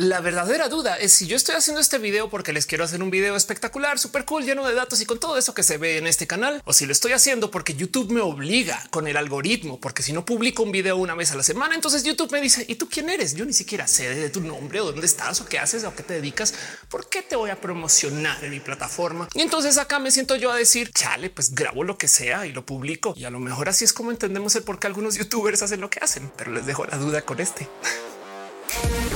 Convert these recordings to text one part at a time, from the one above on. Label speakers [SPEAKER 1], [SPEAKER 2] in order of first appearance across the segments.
[SPEAKER 1] La verdadera duda es si yo estoy haciendo este video porque les quiero hacer un video espectacular, súper cool, lleno de datos y con todo eso que se ve en este canal, o si lo estoy haciendo porque YouTube me obliga con el algoritmo, porque si no publico un video una vez a la semana, entonces YouTube me dice, ¿y tú quién eres? Yo ni siquiera sé de tu nombre o dónde estás o qué haces o qué te dedicas, por qué te voy a promocionar en mi plataforma. Y entonces acá me siento yo a decir, chale, pues grabo lo que sea y lo publico. Y a lo mejor así es como entendemos el por qué algunos youtubers hacen lo que hacen, pero les dejo la duda con este.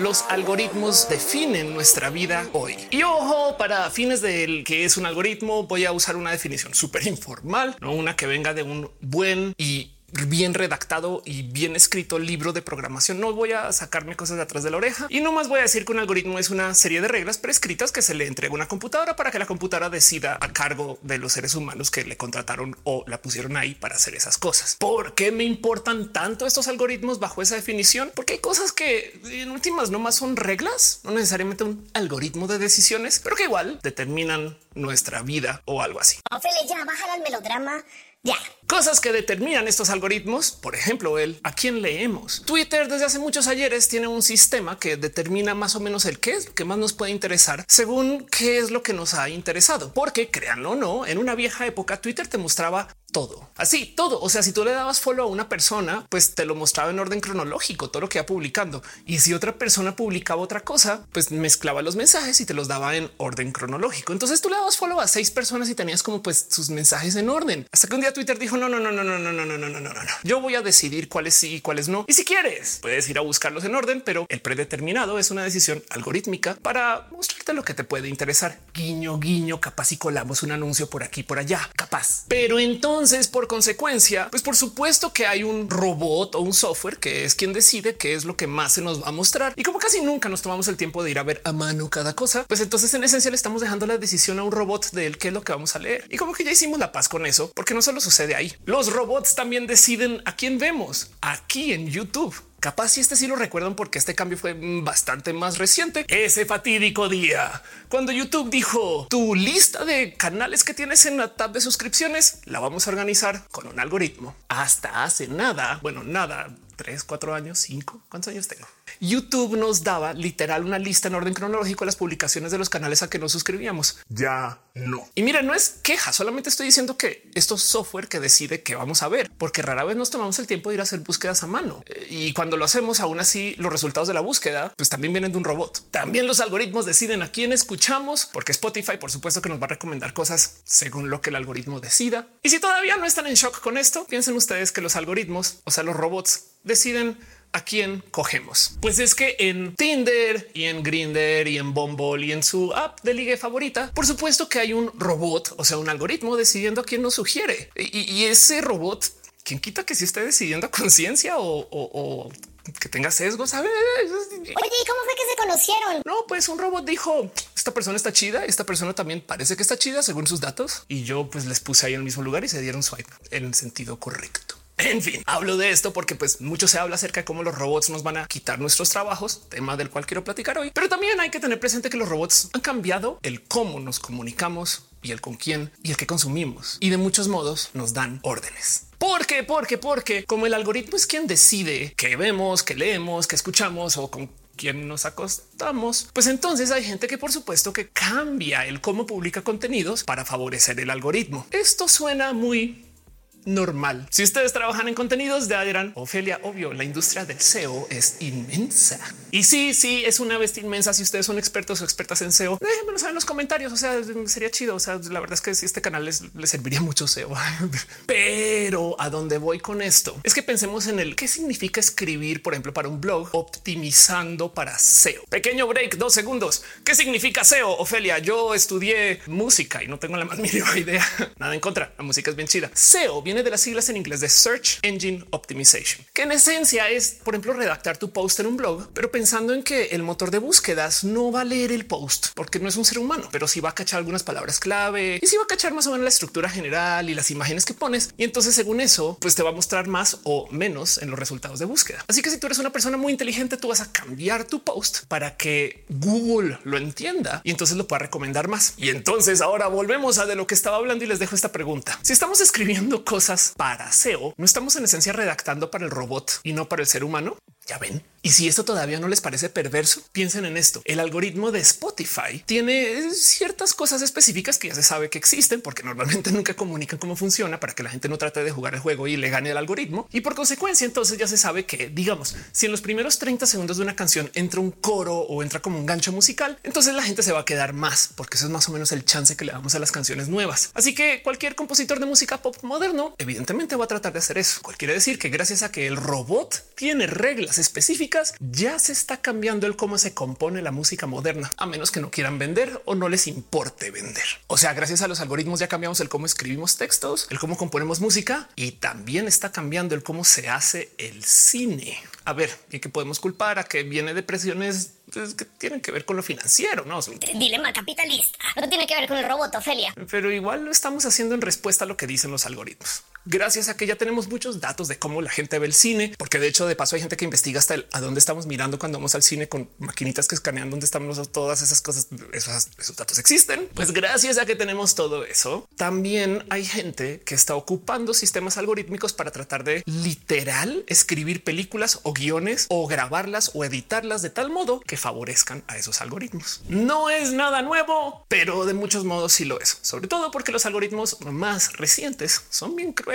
[SPEAKER 1] los algoritmos definen nuestra vida hoy. Y ojo, para fines del que es un algoritmo, voy a usar una definición súper informal, no una que venga de un buen y bien redactado y bien escrito libro de programación. No voy a sacarme cosas de atrás de la oreja y no más voy a decir que un algoritmo es una serie de reglas prescritas que se le entrega a una computadora para que la computadora decida a cargo de los seres humanos que le contrataron o la pusieron ahí para hacer esas cosas. ¿Por qué me importan tanto estos algoritmos bajo esa definición? Porque hay cosas que en últimas no más son reglas, no necesariamente un algoritmo de decisiones, pero que igual determinan nuestra vida o algo así.
[SPEAKER 2] Ophelia, ya bajar al melodrama. Ya.
[SPEAKER 1] Cosas que determinan estos algoritmos, por ejemplo, el a quién leemos. Twitter desde hace muchos ayeres tiene un sistema que determina más o menos el qué es lo que más nos puede interesar según qué es lo que nos ha interesado. Porque créanlo o no, en una vieja época Twitter te mostraba todo. Así, todo. O sea, si tú le dabas follow a una persona, pues te lo mostraba en orden cronológico, todo lo que iba publicando. Y si otra persona publicaba otra cosa, pues mezclaba los mensajes y te los daba en orden cronológico. Entonces tú le dabas follow a seis personas y tenías como pues sus mensajes en orden. Hasta que un día Twitter dijo no, no, no, no, no, no, no, no, no, no, no, no. Yo voy a decidir cuáles sí y cuáles no. Y si quieres, puedes ir a buscarlos en orden, pero el predeterminado es una decisión algorítmica para mostrarte lo que te puede interesar. Guiño, guiño, capaz y colamos un anuncio por aquí, por allá, capaz. Pero entonces entonces, por consecuencia, pues por supuesto que hay un robot o un software que es quien decide qué es lo que más se nos va a mostrar. Y como casi nunca nos tomamos el tiempo de ir a ver a mano cada cosa, pues entonces en esencia le estamos dejando la decisión a un robot de él qué es lo que vamos a leer. Y como que ya hicimos la paz con eso, porque no solo sucede ahí. Los robots también deciden a quién vemos aquí en YouTube. Capaz si este sí lo recuerdan porque este cambio fue bastante más reciente. Ese fatídico día cuando YouTube dijo tu lista de canales que tienes en la tab de suscripciones la vamos a organizar con un algoritmo. Hasta hace nada, bueno, nada, tres, cuatro años, cinco. ¿Cuántos años tengo? YouTube nos daba literal una lista en orden cronológico de las publicaciones de los canales a que nos suscribíamos. Ya no. Y mira, no es queja, solamente estoy diciendo que esto es software que decide qué vamos a ver, porque rara vez nos tomamos el tiempo de ir a hacer búsquedas a mano. Eh, y cuando lo hacemos, aún así, los resultados de la búsqueda pues también vienen de un robot. También los algoritmos deciden a quién escuchamos, porque Spotify, por supuesto, que nos va a recomendar cosas según lo que el algoritmo decida. Y si todavía no están en shock con esto, piensen ustedes que los algoritmos, o sea, los robots, deciden a quién cogemos. Pues es que en Tinder y en Grinder y en Bumble y en su app de ligue favorita, por supuesto que hay un robot, o sea, un algoritmo decidiendo a quién nos sugiere. Y, ese robot, quien quita que si esté decidiendo a conciencia o, que tenga sesgos, ¿sabes?
[SPEAKER 2] Oye, ¿cómo fue que se conocieron?
[SPEAKER 1] No, pues un robot dijo, esta persona está chida, esta persona también parece que está chida según sus datos. Y yo pues les puse ahí en el mismo lugar y se dieron swipe en el sentido correcto. En fin, hablo de esto porque pues mucho se habla acerca de cómo los robots nos van a quitar nuestros trabajos, tema del cual quiero platicar hoy. Pero también hay que tener presente que los robots han cambiado el cómo nos comunicamos y el con quién y el que consumimos. Y de muchos modos nos dan órdenes. ¿Por qué? Porque, porque como el algoritmo es quien decide qué vemos, qué leemos, qué escuchamos o con quién nos acostamos, pues entonces hay gente que por supuesto que cambia el cómo publica contenidos para favorecer el algoritmo. Esto suena muy normal. Si ustedes trabajan en contenidos de Adrián, Ofelia, obvio, la industria del SEO es inmensa. Y sí, sí, es una bestia inmensa. Si ustedes son expertos o expertas en SEO, déjenmelo saber en los comentarios. O sea, sería chido. O sea, la verdad es que si este canal les, serviría mucho SEO. Pero a dónde voy con esto es que pensemos en el qué significa escribir, por ejemplo, para un blog optimizando para SEO. Pequeño break, dos segundos. ¿Qué significa SEO? Ofelia, yo estudié música y no tengo la más mínima idea. Nada en contra. La música es bien chida. SEO viene de las siglas en inglés de Search Engine Optimization, que en esencia es, por ejemplo, redactar tu post en un blog, pero pensando en que el motor de búsquedas no va a leer el post porque no es un ser humano, pero sí va a cachar algunas palabras clave y sí va a cachar más o menos la estructura general y las imágenes que pones. Y entonces, según eso, pues te va a mostrar más o menos en los resultados de búsqueda. Así que si tú eres una persona muy inteligente, tú vas a cambiar tu post para que Google lo entienda y entonces lo pueda recomendar más. Y entonces ahora volvemos a de lo que estaba hablando y les dejo esta pregunta. Si estamos escribiendo cosas para SEO, no estamos en esencia redactando para el robot y no para el ser humano. Ya ven, Y si esto todavía no les parece perverso, piensen en esto. El algoritmo de Spotify tiene ciertas cosas específicas que ya se sabe que existen porque normalmente nunca comunican cómo funciona para que la gente no trate de jugar el juego y le gane el algoritmo. Y por consecuencia, entonces ya se sabe que, digamos, si en los primeros 30 segundos de una canción entra un coro o entra como un gancho musical, entonces la gente se va a quedar más porque eso es más o menos el chance que le damos a las canciones nuevas. Así que cualquier compositor de música pop moderno evidentemente va a tratar de hacer eso. Cual quiere decir que gracias a que el robot tiene reglas específicas, ya se está cambiando el cómo se compone la música moderna, a menos que no quieran vender o no les importe vender. O sea, gracias a los algoritmos ya cambiamos el cómo escribimos textos, el cómo componemos música y también está cambiando el cómo se hace el cine. A ver, ¿y qué podemos culpar a que viene de presiones pues, que tienen que ver con lo financiero? No,
[SPEAKER 2] dilema capitalista. No tiene que ver con el robot, Ofelia.
[SPEAKER 1] Pero igual lo estamos haciendo en respuesta a lo que dicen los algoritmos gracias a que ya tenemos muchos datos de cómo la gente ve el cine, porque de hecho de paso hay gente que investiga hasta el, a dónde estamos mirando cuando vamos al cine con maquinitas que escanean dónde estamos, todas esas cosas, esos, datos existen. Pues gracias a que tenemos todo eso, también hay gente que está ocupando sistemas algorítmicos para tratar de literal escribir películas o guiones o grabarlas o editarlas de tal modo que favorezcan a esos algoritmos. No es nada nuevo, pero de muchos modos sí lo es, sobre todo porque los algoritmos más recientes son bien crueles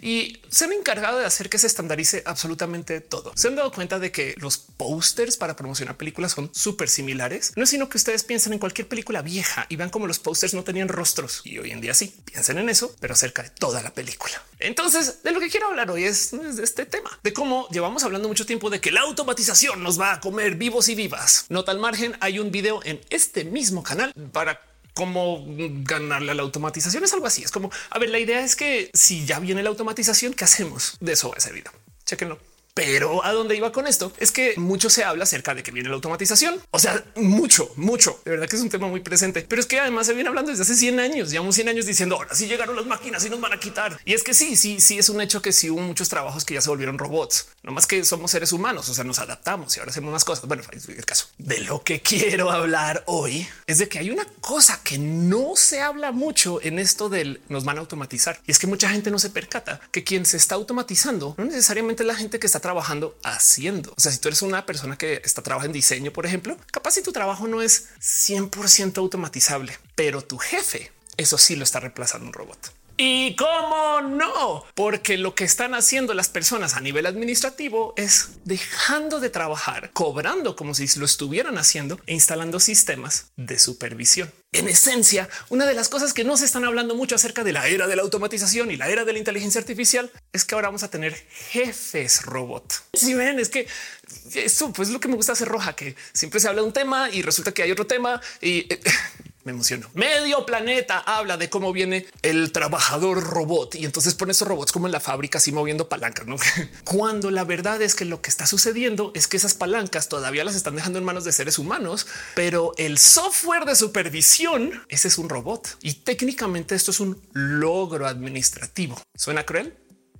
[SPEAKER 1] y se han encargado de hacer que se estandarice absolutamente todo. Se han dado cuenta de que los posters para promocionar películas son súper similares. No es sino que ustedes piensen en cualquier película vieja y vean cómo los posters no tenían rostros y hoy en día sí piensen en eso, pero acerca de toda la película. Entonces, de lo que quiero hablar hoy es, de este tema de cómo llevamos hablando mucho tiempo de que la automatización nos va a comer vivos y vivas. Nota al margen, hay un video en este mismo canal para cómo ganarle a la automatización. Es algo así. Es como, a ver, la idea es que si ya viene la automatización, ¿qué hacemos? De eso va ese video. Chequenlo. Pero a dónde iba con esto es que mucho se habla acerca de que viene la automatización. O sea, mucho, mucho. De verdad que es un tema muy presente, pero es que además se viene hablando desde hace 100 años. Llevamos 100 años diciendo ahora sí llegaron las máquinas y nos van a quitar. Y es que sí, sí, sí es un hecho que sí hubo muchos trabajos que ya se volvieron robots, no más que somos seres humanos. O sea, nos adaptamos y ahora hacemos más cosas. Bueno, el caso de lo que quiero hablar hoy es de que hay una cosa que no se habla mucho en esto del nos van a automatizar. Y es que mucha gente no se percata que quien se está automatizando no necesariamente la gente que está trabajando haciendo. O sea, si tú eres una persona que está trabajando en diseño, por ejemplo, capaz si tu trabajo no es 100% automatizable, pero tu jefe, eso sí lo está reemplazando un robot. Y cómo no, porque lo que están haciendo las personas a nivel administrativo es dejando de trabajar, cobrando como si lo estuvieran haciendo e instalando sistemas de supervisión. En esencia, una de las cosas que no se están hablando mucho acerca de la era de la automatización y la era de la inteligencia artificial es que ahora vamos a tener jefes robot. Si ven, es que eso pues lo que me gusta hacer roja, que siempre se habla de un tema y resulta que hay otro tema y eh, me emociono. Medio planeta habla de cómo viene el trabajador robot y entonces pone esos robots como en la fábrica así moviendo palancas, ¿no? Cuando la verdad es que lo que está sucediendo es que esas palancas todavía las están dejando en manos de seres humanos, pero el software de supervisión, ese es un robot y técnicamente esto es un logro administrativo. ¿Suena cruel?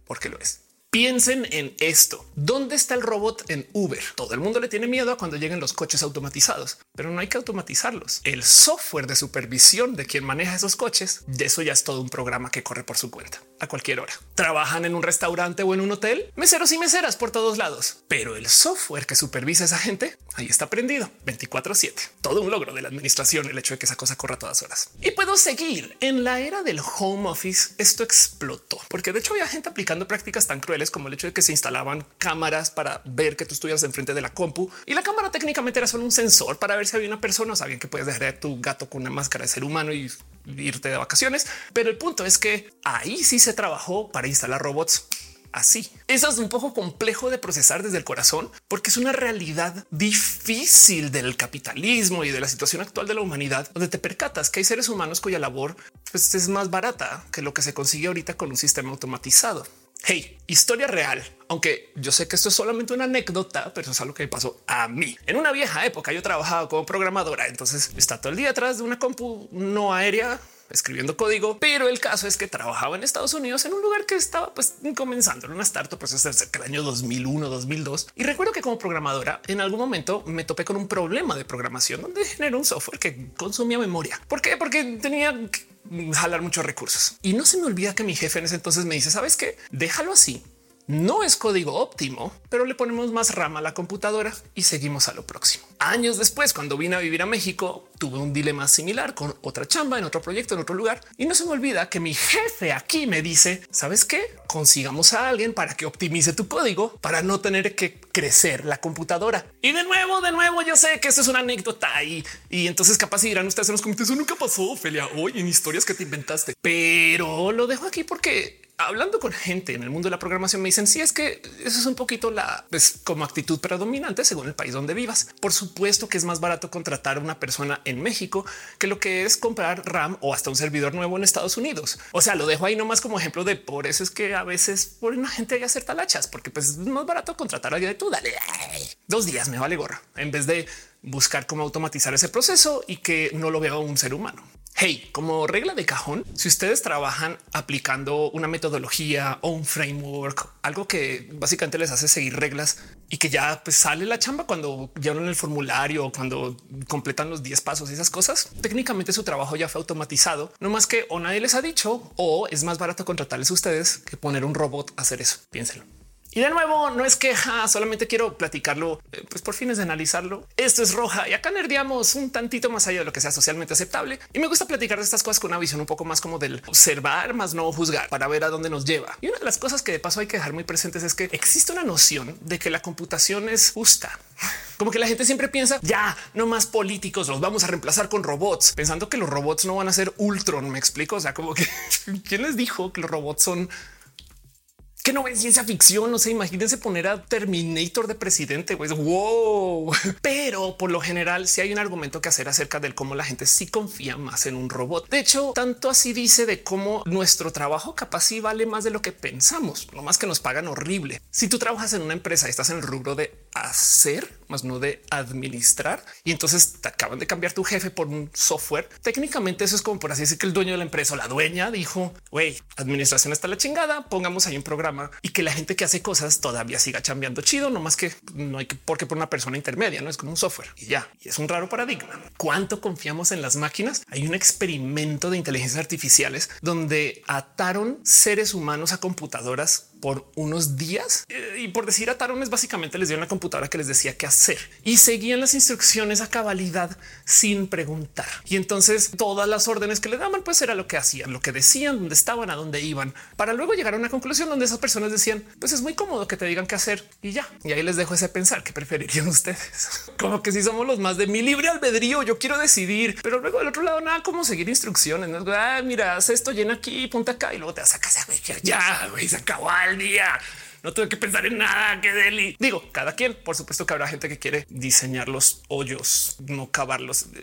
[SPEAKER 1] Porque lo es. Piensen en esto. ¿Dónde está el robot en Uber? Todo el mundo le tiene miedo a cuando lleguen los coches automatizados, pero no hay que automatizarlos. El software de supervisión de quien maneja esos coches, de eso ya es todo un programa que corre por su cuenta a cualquier hora. Trabajan en un restaurante o en un hotel, meseros y meseras por todos lados, pero el software que supervisa a esa gente ahí está prendido 24 7. Todo un logro de la administración, el hecho de que esa cosa corra todas horas. Y puedo seguir en la era del home office. Esto explotó porque de hecho había gente aplicando prácticas tan crueles como el hecho de que se instalaban cámaras para ver que tú estuvieras enfrente de la compu y la cámara técnicamente era solo un sensor para ver si había una persona o sabían que puedes dejar a tu gato con una máscara de ser humano y irte de vacaciones. Pero el punto es que ahí sí se trabajó para instalar robots así. Eso es un poco complejo de procesar desde el corazón porque es una realidad difícil del capitalismo y de la situación actual de la humanidad, donde te percatas que hay seres humanos cuya labor pues, es más barata que lo que se consigue ahorita con un sistema automatizado. Hey, historia real, aunque yo sé que esto es solamente una anécdota, pero es algo que me pasó a mí. En una vieja época yo trabajaba como programadora, entonces está todo el día atrás de una compu no aérea escribiendo código, pero el caso es que trabajaba en Estados Unidos en un lugar que estaba pues comenzando en una startup, pues es cerca del año 2001, 2002. Y recuerdo que como programadora en algún momento me topé con un problema de programación donde generó un software que consumía memoria. ¿Por qué? Porque tenía jalar muchos recursos. Y no se me olvida que mi jefe en ese entonces me dice, sabes qué, déjalo así No es código óptimo, pero le ponemos más rama a la computadora y seguimos a lo próximo. Años después, cuando vine a vivir a México, tuve un dilema similar con otra chamba en otro proyecto, en otro lugar. Y no se me olvida que mi jefe aquí me dice, ¿sabes qué? Consigamos a alguien para que optimice tu código para no tener que crecer la computadora. Y de nuevo, de nuevo, yo sé que esto es una anécdota y, y entonces capaz dirán ustedes en los comentarios, nunca pasó, Ophelia, hoy en historias que te inventaste. Pero lo dejo aquí porque hablando con gente en el mundo de la programación me dicen si sí, es que eso es un poquito la pues, como actitud predominante según el país donde vivas. Por supuesto que es más barato contratar a una persona en México que lo que es comprar RAM o hasta un servidor nuevo en Estados Unidos. O sea, lo dejo ahí nomás como ejemplo de por eso es que a veces por una gente hay hacer talachas porque pues, es más barato contratar a alguien de tú. Dale dos días me vale gorra en vez de buscar cómo automatizar ese proceso y que no lo vea un ser humano. Hey, como regla de cajón, si ustedes trabajan aplicando una metodología o un framework, algo que básicamente les hace seguir reglas y que ya pues, sale la chamba cuando llevan el formulario, cuando completan los 10 pasos y esas cosas, técnicamente su trabajo ya fue automatizado, no más que o nadie les ha dicho o es más barato contratarles a ustedes que poner un robot a hacer eso. Piénsenlo. Y de nuevo, no es queja, solamente quiero platicarlo, eh, pues por fines de analizarlo. Esto es roja y acá nerdeamos un tantito más allá de lo que sea socialmente aceptable. Y me gusta platicar de estas cosas con una visión un poco más como del observar, más no juzgar para ver a dónde nos lleva. Y una de las cosas que de paso hay que dejar muy presentes es que existe una noción de que la computación es justa. Como que la gente siempre piensa ya no más políticos los vamos a reemplazar con robots, pensando que los robots no van a ser Ultron. Me explico. O sea, como que quién les dijo que los robots son que no ven ciencia ficción. No sé, imagínense poner a Terminator de presidente. Pues wow, pero por lo general, si hay un argumento que hacer acerca del cómo la gente sí confía más en un robot. De hecho, tanto así dice de cómo nuestro trabajo capaz sí vale más de lo que pensamos, no más que nos pagan horrible. Si tú trabajas en una empresa y estás en el rubro de hacer, más no de administrar, y entonces te acaban de cambiar tu jefe por un software. Técnicamente, eso es como por así decir que el dueño de la empresa o la dueña dijo: Güey, administración está la chingada. Pongamos ahí un programa y que la gente que hace cosas todavía siga cambiando chido, no más que no hay que porque por una persona intermedia, no es como un software y ya. Y es un raro paradigma. ¿Cuánto confiamos en las máquinas? Hay un experimento de inteligencias artificiales donde ataron seres humanos a computadoras por unos días eh, y por decir ataron es básicamente les dio una computadora que les decía qué hacer y seguían las instrucciones a cabalidad sin preguntar. Y entonces todas las órdenes que le daban, pues era lo que hacían, lo que decían, dónde estaban, a dónde iban, para luego llegar a una conclusión donde esas personas decían, pues es muy cómodo que te digan qué hacer y ya. Y ahí les dejo ese pensar que preferirían ustedes. Como que si somos los más de mi libre albedrío, yo quiero decidir, pero luego del otro lado nada como seguir instrucciones. ¿no? Ah, mira, haz esto, llena aquí, punta acá y luego te vas a casa. Ya, güey, se acabó día. No tuve que pensar en nada que deli. Digo, cada quien, por supuesto que habrá gente que quiere diseñar los hoyos, no cavarlos.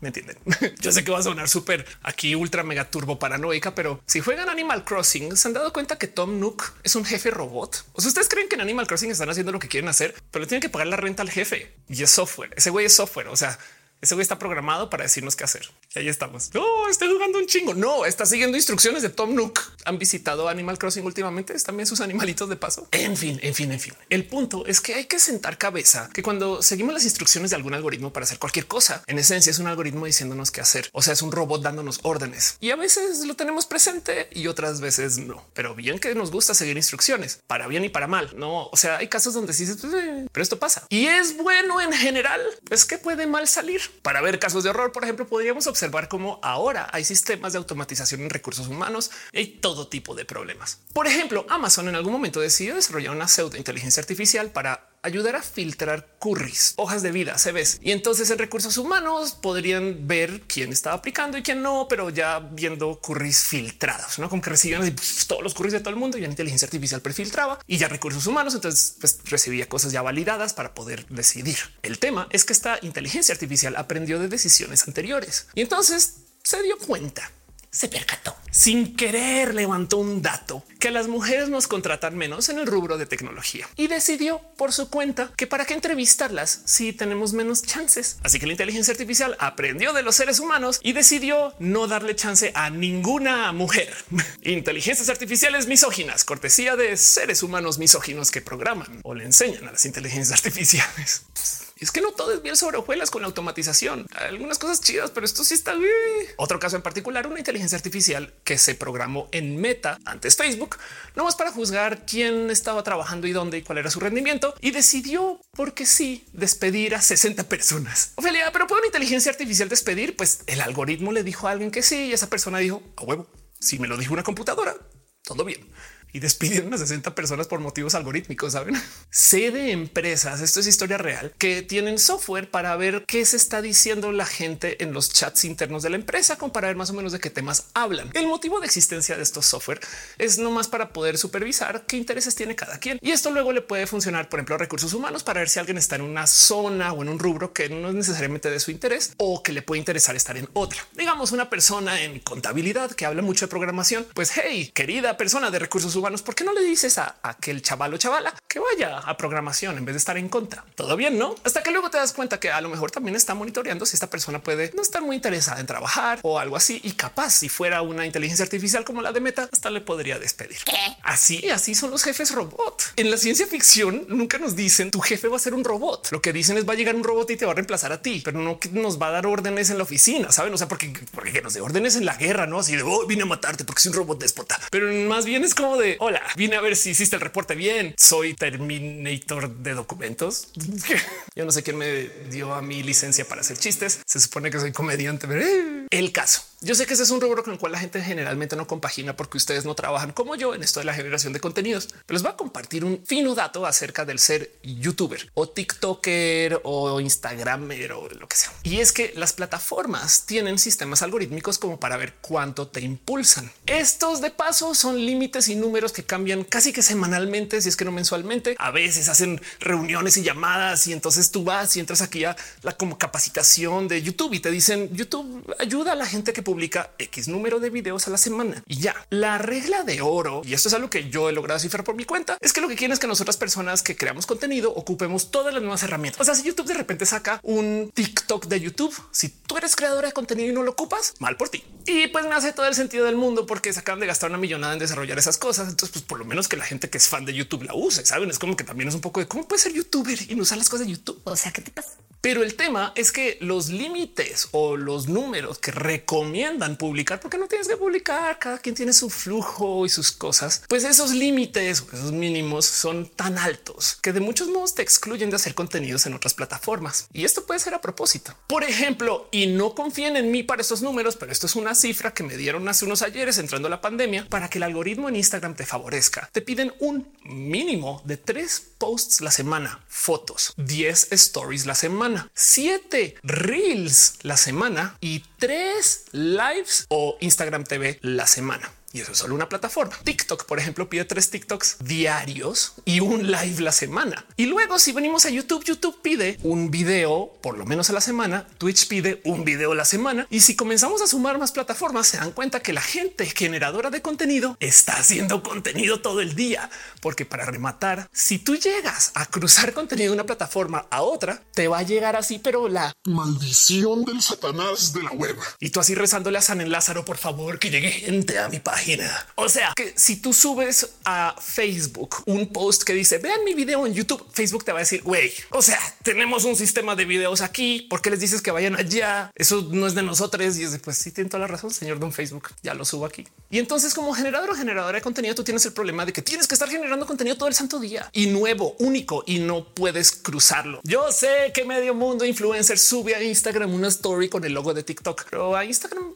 [SPEAKER 1] Me entienden? Yo sé que va a sonar súper aquí ultra mega turbo paranoica, pero si juegan Animal Crossing, se han dado cuenta que Tom Nook es un jefe robot. O sea, ustedes creen que en Animal Crossing están haciendo lo que quieren hacer, pero le tienen que pagar la renta al jefe y es software. Ese güey es software. O sea, ese güey está programado para decirnos qué hacer. Y ahí estamos. No, estoy jugando un chingo. No, está siguiendo instrucciones de Tom Nook. Han visitado Animal Crossing últimamente. Es también sus animalitos de paso. En fin, en fin, en fin. El punto es que hay que sentar cabeza que cuando seguimos las instrucciones de algún algoritmo para hacer cualquier cosa, en esencia es un algoritmo diciéndonos qué hacer. O sea, es un robot dándonos órdenes y a veces lo tenemos presente y otras veces no. Pero bien que nos gusta seguir instrucciones para bien y para mal. No, o sea, hay casos donde sí, eh, pero esto pasa y es bueno en general. Es que puede mal salir. Para ver casos de error, por ejemplo, podríamos observar cómo ahora hay sistemas de automatización en recursos humanos y hay todo tipo de problemas. Por ejemplo, Amazon en algún momento decidió desarrollar una pseudo inteligencia artificial para ayudar a filtrar curries, hojas de vida, CVs. Y entonces en recursos humanos podrían ver quién estaba aplicando y quién no, pero ya viendo curries filtrados, no como que recibían todos los curries de todo el mundo y la inteligencia artificial prefiltraba y ya recursos humanos. Entonces pues, recibía cosas ya validadas para poder decidir. El tema es que esta inteligencia artificial aprendió de decisiones anteriores y entonces se dio cuenta se percató. Sin querer levantó un dato que las mujeres nos contratan menos en el rubro de tecnología y decidió por su cuenta que para qué entrevistarlas si tenemos menos chances. Así que la inteligencia artificial aprendió de los seres humanos y decidió no darle chance a ninguna mujer. Inteligencias artificiales misóginas, cortesía de seres humanos misóginos que programan o le enseñan a las inteligencias artificiales. Es que no todo es bien sobre hojuelas con la automatización. Algunas cosas chidas, pero esto sí está bien. Otro caso en particular, una inteligencia artificial que se programó en Meta, antes Facebook, no más para juzgar quién estaba trabajando y dónde y cuál era su rendimiento y decidió, porque sí, despedir a 60 personas. Ofelia, pero puede una inteligencia artificial despedir? Pues el algoritmo le dijo a alguien que sí y esa persona dijo a huevo. Si me lo dijo una computadora, todo bien y despidieron a 60 personas por motivos algorítmicos. Saben, sé de empresas. Esto es historia real que tienen software para ver qué se está diciendo la gente en los chats internos de la empresa, con para ver más o menos de qué temas hablan. El motivo de existencia de estos software es no más para poder supervisar qué intereses tiene cada quien. Y esto luego le puede funcionar, por ejemplo, a recursos humanos para ver si alguien está en una zona o en un rubro que no es necesariamente de su interés o que le puede interesar estar en otra. Digamos, una persona en contabilidad que habla mucho de programación. Pues hey, querida persona de recursos humanos, ¿por qué no le dices a aquel chaval o chavala que vaya a programación en vez de estar en contra? Todo bien, no? Hasta que luego te das cuenta que a lo mejor también está monitoreando si esta persona puede no estar muy interesada en trabajar o algo así. Y capaz, si fuera una inteligencia artificial como la de Meta, hasta le podría despedir. Así, así son los jefes robot. En la ciencia ficción nunca nos dicen tu jefe va a ser un robot. Lo que dicen es va a llegar un robot y te va a reemplazar a ti, pero no que nos va a dar órdenes en la oficina, saben? O sea, porque, porque que nos dé órdenes en la guerra, no así de oh, vine a matarte porque soy un robot déspota, pero más bien es como de hola, vine a ver si hiciste el reporte bien. Soy Terminator de documentos. Yo no sé quién me dio a mi licencia para hacer chistes. Se supone que soy comediante. Eh, el caso yo sé que ese es un rubro con el cual la gente generalmente no compagina porque ustedes no trabajan como yo en esto de la generación de contenidos, pero les voy a compartir un fino dato acerca del ser youtuber o tiktoker o instagramer o lo que sea. Y es que las plataformas tienen sistemas algorítmicos como para ver cuánto te impulsan. Estos de paso son límites y números que cambian casi que semanalmente, si es que no mensualmente. A veces hacen reuniones y llamadas y entonces tú vas y entras aquí a la como capacitación de YouTube y te dicen YouTube ayuda a la gente que publica X número de videos a la semana y ya la regla de oro. Y esto es algo que yo he logrado cifrar por mi cuenta. Es que lo que quieren es que nosotras personas que creamos contenido ocupemos todas las nuevas herramientas. O sea, si YouTube de repente saca un TikTok de YouTube, si tú eres creadora de contenido y no lo ocupas, mal por ti. Y pues me hace todo el sentido del mundo porque se acaban de gastar una millonada en desarrollar esas cosas. Entonces, pues por lo menos que la gente que es fan de YouTube la use. Saben, es como que también es un poco de cómo puede ser youtuber y no usar las cosas de YouTube.
[SPEAKER 2] O sea, ¿qué te pasa?
[SPEAKER 1] Pero el tema es que los límites o los números que recomiendan publicar, porque no tienes que publicar, cada quien tiene su flujo y sus cosas, pues esos límites, esos mínimos son tan altos que de muchos modos te excluyen de hacer contenidos en otras plataformas. Y esto puede ser a propósito. Por ejemplo, y no confíen en mí para estos números, pero esto es una cifra que me dieron hace unos ayeres entrando la pandemia para que el algoritmo en Instagram te favorezca. Te piden un mínimo de tres posts la semana, fotos, 10 stories la semana 7 reels la semana y 3 lives o Instagram TV la semana. Y eso es solo una plataforma. TikTok, por ejemplo, pide tres TikToks diarios y un live la semana. Y luego si venimos a YouTube, YouTube pide un video por lo menos a la semana. Twitch pide un video a la semana. Y si comenzamos a sumar más plataformas, se dan cuenta que la gente generadora de contenido está haciendo contenido todo el día. Porque para rematar, si tú llegas a cruzar contenido de una plataforma a otra, te va a llegar así, pero la
[SPEAKER 3] maldición del satanás de la web.
[SPEAKER 1] Y tú así rezándole a San Lázaro, por favor, que llegue gente a mi página o sea, que si tú subes a Facebook un post que dice vean mi video en YouTube, Facebook te va a decir güey, o sea, tenemos un sistema de videos aquí. ¿Por qué les dices que vayan allá? Eso no es de nosotros. Y es de pues sí, tiene toda la razón, señor Don Facebook. Ya lo subo aquí. Y entonces, como generador o generadora de contenido, tú tienes el problema de que tienes que estar generando contenido todo el santo día y nuevo, único y no puedes cruzarlo. Yo sé que medio mundo influencer sube a Instagram una story con el logo de TikTok, pero a Instagram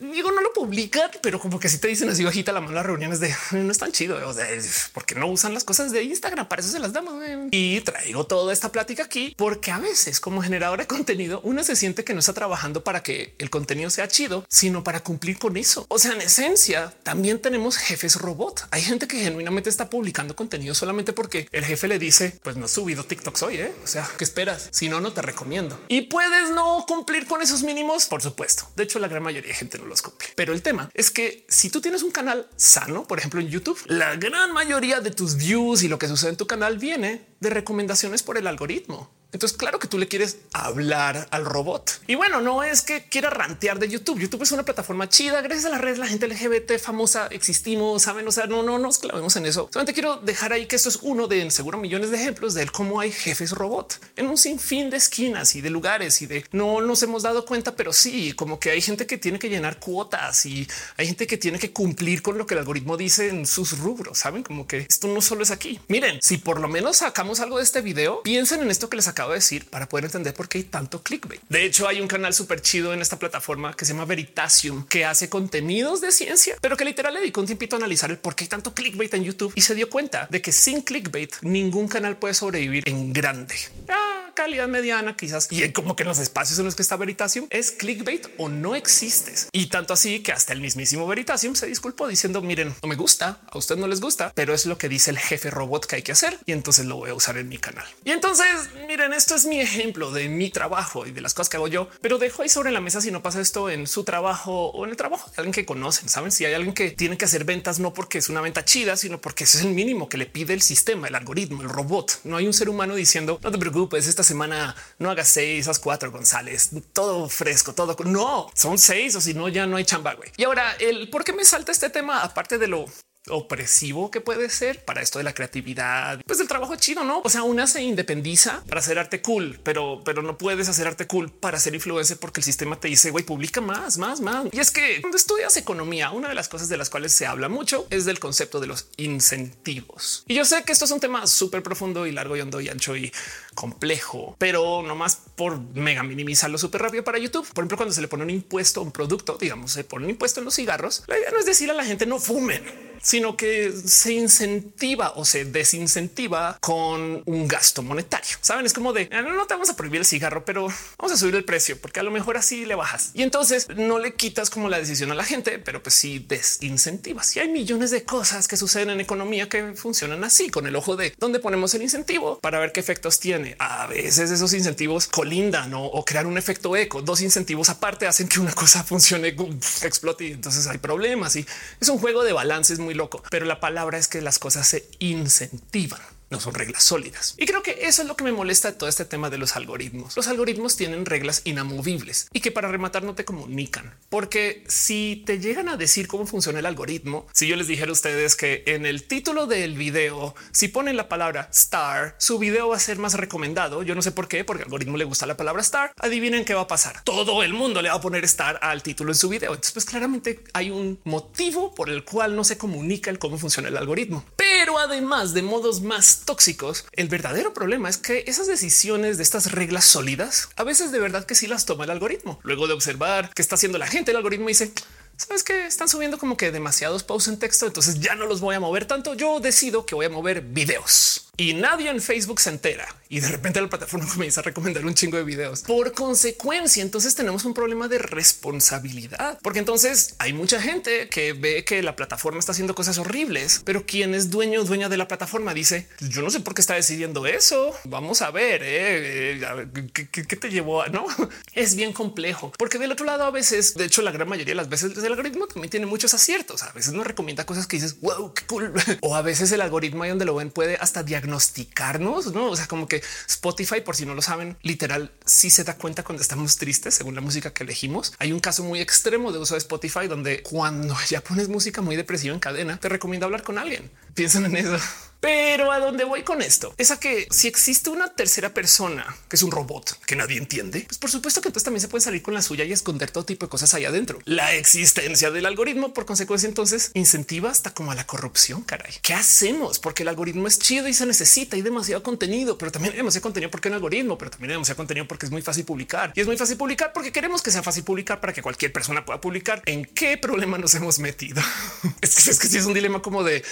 [SPEAKER 1] digo no lo publican, pero como que si te dicen así bajita la mano las reuniones de no es tan chido, o sea, porque no usan las cosas de Instagram, para eso se las damos. Y traigo toda esta plática aquí porque a veces como generadora de contenido uno se siente que no está trabajando para que el contenido sea chido, sino para cumplir con eso. O sea, en esencia también tenemos jefes robot. Hay gente que genuinamente está publicando contenido solamente porque el jefe le dice pues no he subido TikToks hoy, ¿eh? o sea, ¿qué esperas? Si no, no te recomiendo. Y puedes no cumplir con esos mínimos, por supuesto. De hecho, la gran mayoría de gente no los cumple. Pero el tema es que si tú tienes un canal sano, por ejemplo en YouTube, la gran mayoría de tus views y lo que sucede en tu canal viene de recomendaciones por el algoritmo. Entonces, claro que tú le quieres hablar al robot. Y bueno, no es que quiera rantear de YouTube. YouTube es una plataforma chida. Gracias a las redes, la gente LGBT famosa existimos, saben? O sea, no, no nos clavemos en eso. Solamente quiero dejar ahí que esto es uno de seguro millones de ejemplos de cómo hay jefes robot en un sinfín de esquinas y de lugares y de no nos hemos dado cuenta, pero sí, como que hay gente que tiene que llenar cuotas y hay gente que tiene que cumplir con lo que el algoritmo dice en sus rubros. Saben como que esto no solo es aquí. Miren, si por lo menos sacamos algo de este video, piensen en esto que les acabo de decir para poder entender por qué hay tanto clickbait. De hecho, hay un canal súper chido en esta plataforma que se llama Veritasium, que hace contenidos de ciencia, pero que literal le dedicó un tiempito a analizar el por qué hay tanto clickbait en YouTube y se dio cuenta de que sin clickbait ningún canal puede sobrevivir en grande. Ah, calidad mediana, quizás, y como que en los espacios en los que está Veritasium es clickbait o no existes. Y tanto así que hasta el mismísimo Veritasium se disculpó diciendo, miren, no me gusta, a usted no les gusta, pero es lo que dice el jefe robot que hay que hacer y entonces lo voy a usar en mi canal. Y entonces, miren, esto es mi ejemplo de mi trabajo y de las cosas que hago yo, pero dejo ahí sobre la mesa si no pasa esto en su trabajo o en el trabajo de alguien que conocen, saben si hay alguien que tiene que hacer ventas no porque es una venta chida, sino porque ese es el mínimo que le pide el sistema, el algoritmo, el robot. No hay un ser humano diciendo no te preocupes, esta semana no hagas seis, a cuatro González, todo fresco, todo no son seis o si no, ya no hay chamba. Güey. Y ahora el por qué me salta este tema, aparte de lo opresivo que puede ser para esto de la creatividad, pues del trabajo chido, no? O sea, una se independiza para hacer arte cool, pero, pero no puedes hacer arte cool para ser influencer porque el sistema te dice, güey, publica más, más, más. Y es que cuando estudias economía, una de las cosas de las cuales se habla mucho es del concepto de los incentivos. Y yo sé que esto es un tema súper profundo y largo y hondo y ancho y complejo, pero no más por mega minimizarlo súper rápido para YouTube. Por ejemplo, cuando se le pone un impuesto a un producto, digamos, se pone un impuesto en los cigarros, la idea no es decir a la gente no fumen sino que se incentiva o se desincentiva con un gasto monetario. Saben, es como de ah, no, no te vamos a prohibir el cigarro, pero vamos a subir el precio porque a lo mejor así le bajas y entonces no le quitas como la decisión a la gente, pero pues sí desincentivas. Y hay millones de cosas que suceden en economía que funcionan así con el ojo de dónde ponemos el incentivo para ver qué efectos tiene. A veces esos incentivos colindan o crear un efecto eco. Dos incentivos aparte hacen que una cosa funcione, explote y entonces hay problemas y es un juego de balances muy loco, pero la palabra es que las cosas se incentivan no son reglas sólidas. Y creo que eso es lo que me molesta de todo este tema de los algoritmos. Los algoritmos tienen reglas inamovibles y que para rematar no te comunican, porque si te llegan a decir cómo funciona el algoritmo, si yo les dijera a ustedes que en el título del video, si ponen la palabra star, su video va a ser más recomendado. Yo no sé por qué, porque al algoritmo le gusta la palabra star. Adivinen qué va a pasar. Todo el mundo le va a poner star al título en su video. Entonces, pues claramente hay un motivo por el cual no se comunica el cómo funciona el algoritmo. Pero además de modos más tóxicos. El verdadero problema es que esas decisiones de estas reglas sólidas a veces de verdad que sí las toma el algoritmo. Luego de observar qué está haciendo la gente, el algoritmo dice sabes que están subiendo como que demasiados posts en texto, entonces ya no los voy a mover tanto. Yo decido que voy a mover videos y nadie en Facebook se entera y de repente la plataforma comienza a recomendar un chingo de videos. Por consecuencia, entonces tenemos un problema de responsabilidad, porque entonces hay mucha gente que ve que la plataforma está haciendo cosas horribles, pero quien es dueño o dueña de la plataforma dice yo no sé por qué está decidiendo eso. Vamos a ver, eh, ¿qué, te llevó a no? Es bien complejo, porque del otro lado a veces, de hecho, la gran mayoría de las veces el algoritmo también tiene muchos aciertos. A veces nos recomienda cosas que dices wow, qué cool, o a veces el algoritmo ahí donde lo ven puede hasta diagnosticar diagnosticarnos, no? O sea, como que Spotify, por si no lo saben, literal, sí se da cuenta cuando estamos tristes según la música que elegimos. Hay un caso muy extremo de uso de Spotify donde cuando ya pones música muy depresiva en cadena, te recomiendo hablar con alguien. Piensen en eso. Pero a dónde voy con esto es a que si existe una tercera persona que es un robot que nadie entiende, pues por supuesto que entonces también se puede salir con la suya y esconder todo tipo de cosas ahí adentro. La existencia del algoritmo, por consecuencia, entonces incentiva hasta como a la corrupción. Caray, ¿qué hacemos? Porque el algoritmo es chido y se necesita y demasiado contenido, pero también hay demasiado contenido porque un algoritmo, pero también hay demasiado contenido porque es muy fácil publicar y es muy fácil publicar porque queremos que sea fácil publicar para que cualquier persona pueda publicar. ¿En qué problema nos hemos metido? es que es que sí es un dilema como de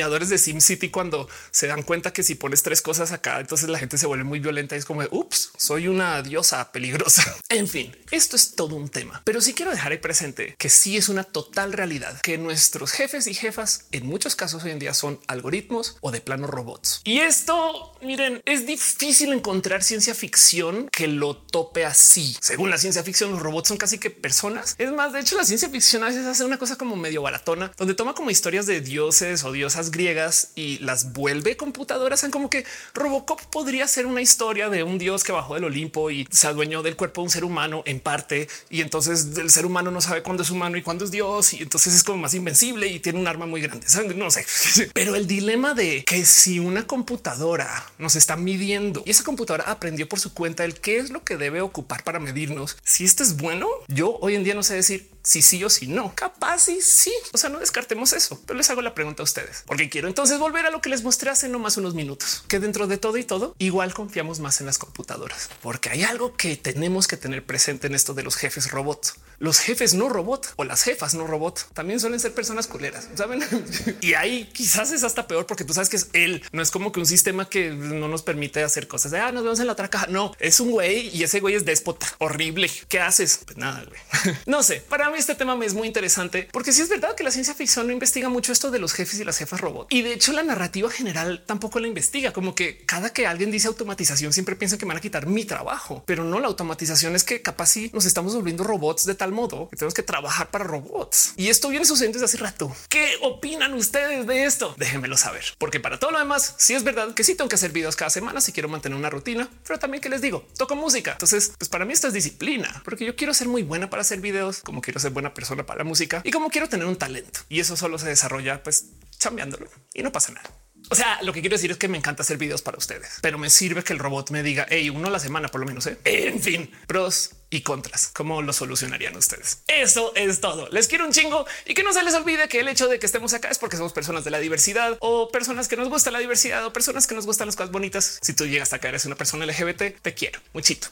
[SPEAKER 1] diseñadores de SimCity cuando se dan cuenta que si pones tres cosas acá, entonces la gente se vuelve muy violenta y es como ups, soy una diosa peligrosa. En fin, esto es todo un tema, pero sí quiero dejar ahí presente que sí es una total realidad que nuestros jefes y jefas en muchos casos hoy en día son algoritmos o de plano robots. Y esto, miren, es difícil encontrar ciencia ficción que lo tope así. Según la ciencia ficción, los robots son casi que personas. Es más, de hecho, la ciencia ficción a veces hace una cosa como medio baratona, donde toma como historias de dioses o diosas griegas y las vuelve computadoras. Como que Robocop podría ser una historia de un dios que bajó del Olimpo y se adueñó del cuerpo de un ser humano en parte. Y entonces el ser humano no sabe cuándo es humano y cuándo es Dios. Y entonces es como más invencible y tiene un arma muy grande. No sé, pero el dilema de que si una computadora nos está midiendo y esa computadora aprendió por su cuenta el qué es lo que debe ocupar para medirnos, si esto es bueno, yo hoy en día no sé decir si sí o si no. Capaz y sí. O sea, no descartemos eso, pero les hago la pregunta a ustedes porque quiero entonces volver a lo que les mostré hace nomás unos minutos, que dentro de todo y todo igual confiamos más en las computadoras, porque hay algo que tenemos que tener presente en esto de los jefes robots. Los jefes no robot o las jefas no robot también suelen ser personas culeras, saben? y ahí quizás es hasta peor porque tú sabes que es él. No es como que un sistema que no nos permite hacer cosas de ah, nos vemos en la otra caja. No es un güey y ese güey es déspota horrible. ¿Qué haces? Pues nada, güey. no sé. Para mí este tema me es muy interesante porque si es verdad que la ciencia ficción no investiga mucho esto de los jefes y las jefas robot. Y de hecho la narrativa general tampoco la investiga. Como que cada que alguien dice automatización siempre piensa que me van a quitar mi trabajo, pero no la automatización es que capaz si nos estamos volviendo robots de tal modo que tenemos que trabajar para robots. Y esto viene sucediendo desde hace rato. ¿Qué opinan ustedes de esto? Déjenmelo saber, porque para todo lo demás, sí es verdad que sí tengo que hacer videos cada semana si quiero mantener una rutina, pero también que les digo, toco música. Entonces, pues para mí esto es disciplina, porque yo quiero ser muy buena para hacer videos, como quiero ser buena persona para la música y como quiero tener un talento. Y eso solo se desarrolla pues cambiándolo y no pasa nada. O sea, lo que quiero decir es que me encanta hacer videos para ustedes, pero me sirve que el robot me diga hey, uno a la semana por lo menos. ¿eh? En fin, pros y contras. ¿Cómo lo solucionarían ustedes? Eso es todo. Les quiero un chingo y que no se les olvide que el hecho de que estemos acá es porque somos personas de la diversidad o personas que nos gusta la diversidad o personas que nos gustan las cosas bonitas. Si tú llegas acá, eres una persona LGBT, te quiero muchito.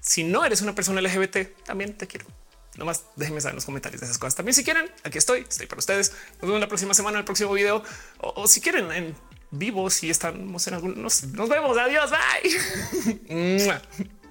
[SPEAKER 1] Si no eres una persona LGBT, también te quiero. No más déjenme saber en los comentarios de esas cosas. También si quieren, aquí estoy, estoy para ustedes. Nos vemos la próxima semana el próximo video o, si quieren en vivo, si estamos en algún, nos, nos vemos. Adiós, bye.